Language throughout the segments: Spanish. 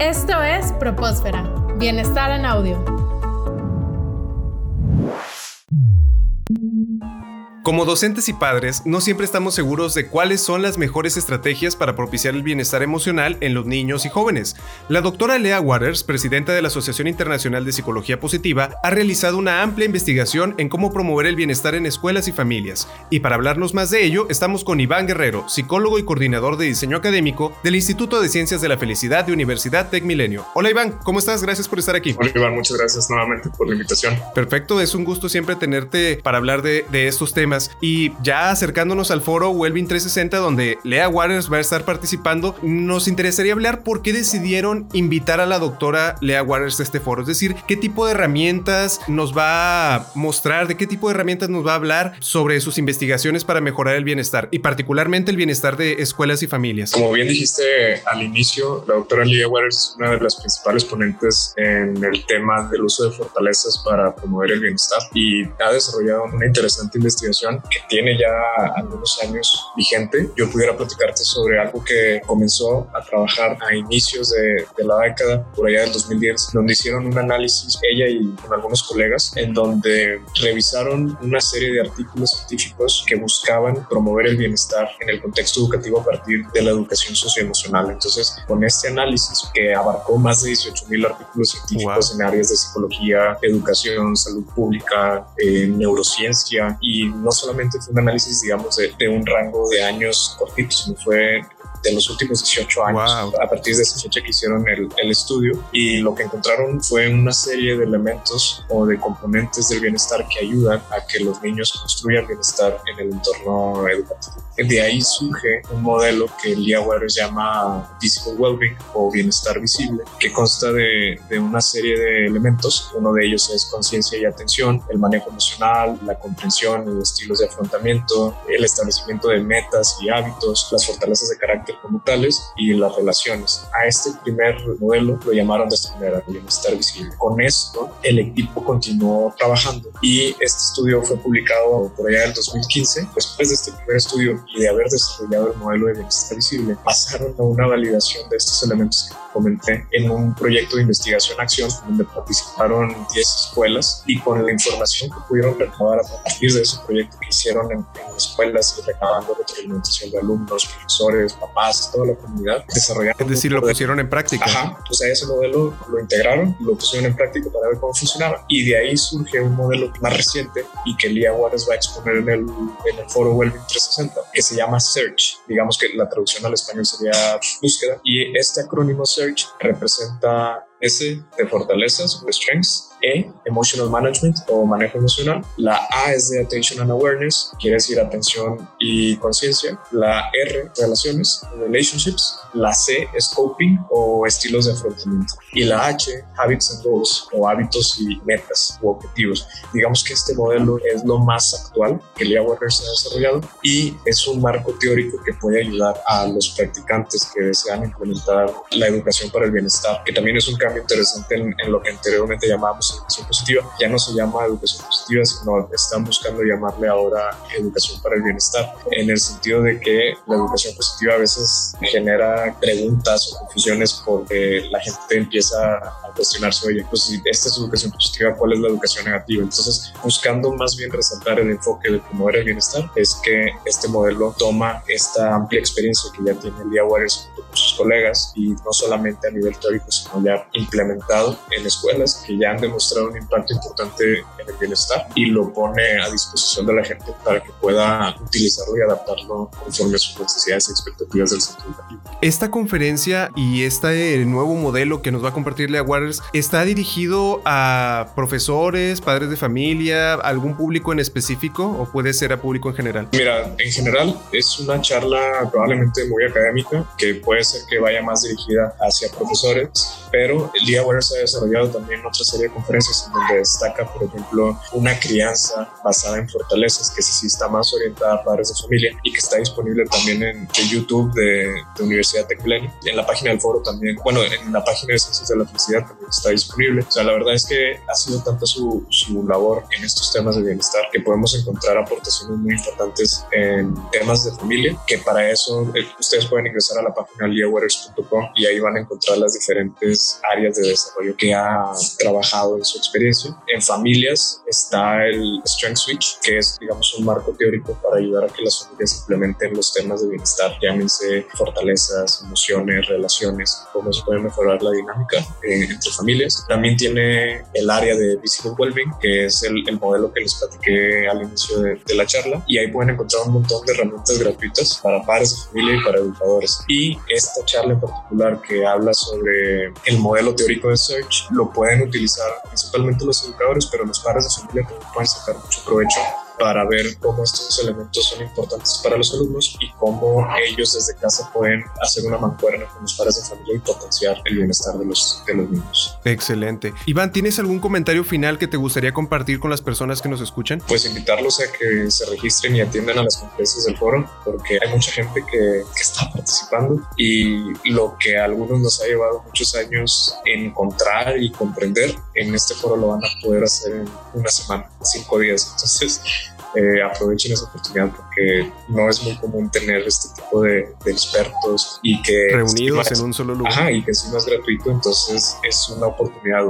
Esto es Propósfera, Bienestar en Audio. Como docentes y padres, no siempre estamos seguros de cuáles son las mejores estrategias para propiciar el bienestar emocional en los niños y jóvenes. La doctora Lea Waters, presidenta de la Asociación Internacional de Psicología Positiva, ha realizado una amplia investigación en cómo promover el bienestar en escuelas y familias. Y para hablarnos más de ello, estamos con Iván Guerrero, psicólogo y coordinador de diseño académico del Instituto de Ciencias de la Felicidad de Universidad Tec Milenio. Hola Iván, ¿cómo estás? Gracias por estar aquí. Hola Iván, muchas gracias nuevamente por la invitación. Perfecto, es un gusto siempre tenerte para hablar de, de estos temas. Y ya acercándonos al foro Wellbeing 360, donde Lea Waters va a estar participando, nos interesaría hablar por qué decidieron invitar a la doctora Lea Waters a este foro. Es decir, qué tipo de herramientas nos va a mostrar, de qué tipo de herramientas nos va a hablar sobre sus investigaciones para mejorar el bienestar y particularmente el bienestar de escuelas y familias. Como bien dijiste al inicio, la doctora Lea Waters es una de las principales ponentes en el tema del uso de fortalezas para promover el bienestar y ha desarrollado una interesante investigación que tiene ya algunos años vigente, yo pudiera platicarte sobre algo que comenzó a trabajar a inicios de, la década, por allá del 2010, donde hicieron un análisis, ella y con algunos colegas, en donde revisaron una serie de artículos científicos que buscaban promover el bienestar en el contexto educativo a partir de la educación socioemocional. Entonces, con este análisis que abarcó más de 18 mil artículos científicos en áreas de psicología, educación, salud pública, eh, neurociencia y no no solamente fue un análisis, digamos, de, un rango de años cortitos, sino fue de los últimos 18 años, a partir de esa fecha que hicieron el, el, estudio. Y lo que encontraron fue una serie de elementos o de componentes del bienestar que ayudan a que los niños construyan bienestar en el entorno educativo. De ahí surge un modelo que Lia Waters llama Visible Wellbeing o bienestar visible, que consta de, de una serie de elementos. Uno de ellos es conciencia y atención, el manejo emocional, la comprensión y estilos de afrontamiento, el establecimiento de metas y hábitos, las fortalezas de carácter como tales y las relaciones. A este primer modelo lo llamaron de esta manera, bienestar visible. Con esto, el equipo continuó trabajando y este estudio fue publicado por allá en 2015. Después de este primer estudio y de haber desarrollado el modelo de bienestar visible, pasaron a una validación de estos elementos que comenté en un proyecto de investigación-acción donde participaron 10 escuelas y con la información que pudieron recabar a partir de ese proyecto que hicieron en, en escuelas y recabando retroalimentación de alumnos, profesores, papás, toda la comunidad desarrollando. Es decir, lo pusieron en práctica. Ajá. O sea, ese modelo lo integraron, lo pusieron en práctica para ver cómo funcionaba. Y de ahí surge un modelo más reciente y que Lía Juárez va a exponer en el, en el foro Wellbeing 360, que se llama Search. Digamos que la traducción al español sería búsqueda. Y este acrónimo Search representa S de fortalezas o strengths, E, Emotional Management o manejo emocional. La A es de Attention and Awareness, quiere decir atención y conciencia. La R, Relaciones, Relationships. La C, Scoping o estilos de afrontamiento. Y la H, Habits and Goals o hábitos y metas o objetivos. Digamos que este modelo es lo más actual que Lia Waters ha desarrollado y es un marco teórico que puede ayudar a los practicantes que desean implementar la educación para el bienestar, que también es un cambio interesante en, en lo que anteriormente llamábamos educación positiva. Ya no se llama educación positiva, sino están buscando llamarle ahora educación para el bienestar, en el sentido de que la educación positiva a veces genera preguntas o confusiones porque la gente empieza a cuestionarse, oye, pues si esta es educación positiva, ¿cuál es la educación negativa? Entonces, buscando más bien resaltar el enfoque de promover el bienestar, es que este modelo toma esta amplia experiencia que ya tiene Lia Waters junto con sus colegas y no solamente a nivel teórico, sino ya implementado en escuelas que ya han demostrado un impacto importante en el bienestar y lo pone a disposición de la gente para que pueda utilizarlo y adaptarlo conforme a sus necesidades y expectativas del centro educativo. Esta conferencia y este nuevo modelo que nos va a compartirle a Waters está dirigido a profesores, padres de familia, algún público en específico o puede ser a público en general? Mira, en general es una charla probablemente muy académica que puede ser que vaya más dirigida hacia profesores, pero Lia Waters ha desarrollado también otra serie de conferencias en donde destaca, por ejemplo, una crianza basada en fortalezas, que sí está más orientada a padres de familia y que está disponible también en YouTube de, de Universidad Teclen. En la página del foro también, bueno, en la página de Ciencias de la Felicidad también está disponible. O sea, la verdad es que ha sido tanta su, su labor en estos temas de bienestar que podemos encontrar aportaciones muy importantes en temas de familia, que para eso eh, ustedes pueden ingresar a la página liawaters.com y ahí van a encontrar las diferentes áreas de desarrollo que ha trabajado en su experiencia. En familias está el Strength Switch, que es, digamos, un marco teórico para ayudar a que las familias implementen los temas de bienestar, llámense fortalezas, emociones, relaciones, cómo se puede mejorar la dinámica eh, entre familias. También tiene el área de Visible Wellbeing, que es el, el modelo que les platiqué al inicio de, de, la charla, y ahí pueden encontrar un montón de herramientas gratuitas para padres de familia y para educadores. Y esta charla en particular que habla sobre el modelo teórico de Search, lo pueden utilizar principalmente los educadores, pero los padres de familia también pueden sacar mucho provecho para ver cómo estos elementos son importantes para los alumnos y cómo ellos desde casa pueden hacer una mancuerna con los padres de familia y potenciar el bienestar de los, de los niños. Excelente. Iván, ¿tienes algún comentario final que te gustaría compartir con las personas que nos escuchan? Pues invitarlos a que se registren y atiendan a las conferencias del foro, porque hay mucha gente que, que está participando y lo que a algunos nos ha llevado muchos años encontrar y comprender, en este foro lo van a poder hacer en una semana, cinco días. Entonces, eh, aprovechen esa oportunidad porque no es muy común tener este tipo de, expertos y que reunidos en un solo lugar. Ajá, y que encima es gratuito, entonces es una oportunidad.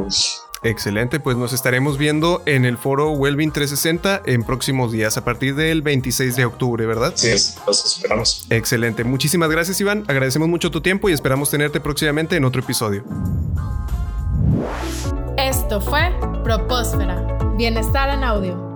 Excelente, pues nos estaremos viendo en el foro Wellbeing 360 en próximos días, a partir del 26 de octubre, ¿verdad? Sí, los esperamos. Excelente, muchísimas gracias Iván, agradecemos mucho tu tiempo y esperamos tenerte próximamente en otro episodio. Esto fue Propósfera, Bienestar en Audio.